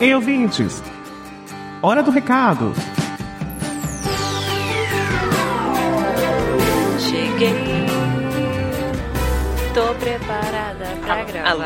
Ei, ouvintes! Hora do recado! Cheguei, tô preparada pra gravar. Alô?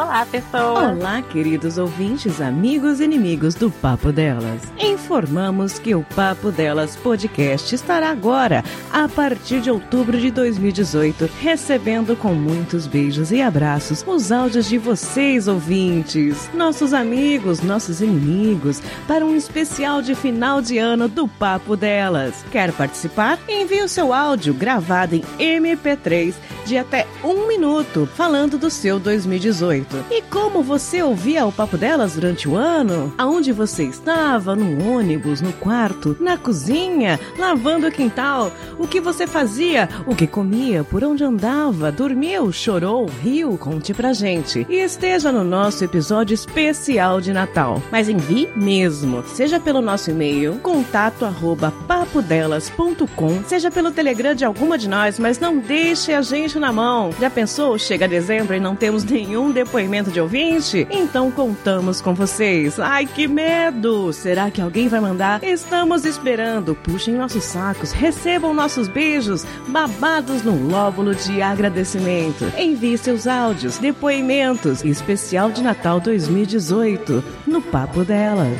Olá, pessoal. Olá, queridos ouvintes, amigos e inimigos do Papo Delas. Informamos que o Papo Delas podcast estará agora, a partir de outubro de 2018, recebendo com muitos beijos e abraços os áudios de vocês, ouvintes, nossos amigos, nossos inimigos, para um especial de final de ano do Papo Delas. Quer participar? Envie o seu áudio gravado em MP3 de até um minuto, falando do seu 2018. E como você ouvia o papo delas durante o ano? Aonde você estava? No ônibus, no quarto, na cozinha, lavando o quintal? O que você fazia? O que comia? Por onde andava? Dormiu? Chorou? Riu? Conte pra gente. E esteja no nosso episódio especial de Natal. Mas envie mesmo, seja pelo nosso e-mail, contato arroba papodelas.com, seja pelo Telegram de alguma de nós, mas não deixe a gente na mão. Já pensou? Chega dezembro e não temos nenhum depoimento de ouvinte? Então contamos com vocês. Ai, que medo! Será que alguém vai mandar? Estamos esperando. Puxem nossos sacos, recebam nossos beijos, babados no lóbulo de agradecimento. Envie seus áudios, depoimentos, especial de Natal 2018, no Papo Delas.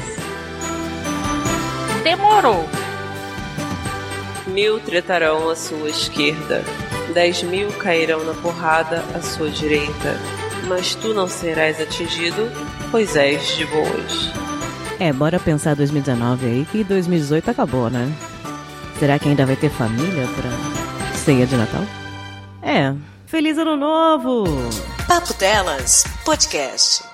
Demorou. Mil tretarão à sua esquerda, dez mil cairão na porrada à sua direita, mas tu não serás atingido, pois és de boas. É, bora pensar 2019 aí, que 2018 acabou, né? Será que ainda vai ter família pra ceia de Natal? É. Feliz Ano Novo! Papo Delas Podcast.